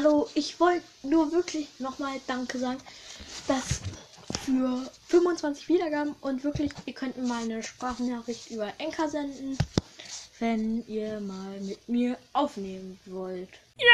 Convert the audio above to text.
Hallo, ich wollte nur wirklich nochmal Danke sagen, dass für 25 Wiedergaben und wirklich, ihr könnt mir mal eine Sprachnachricht über Enka senden, wenn ihr mal mit mir aufnehmen wollt. Ja.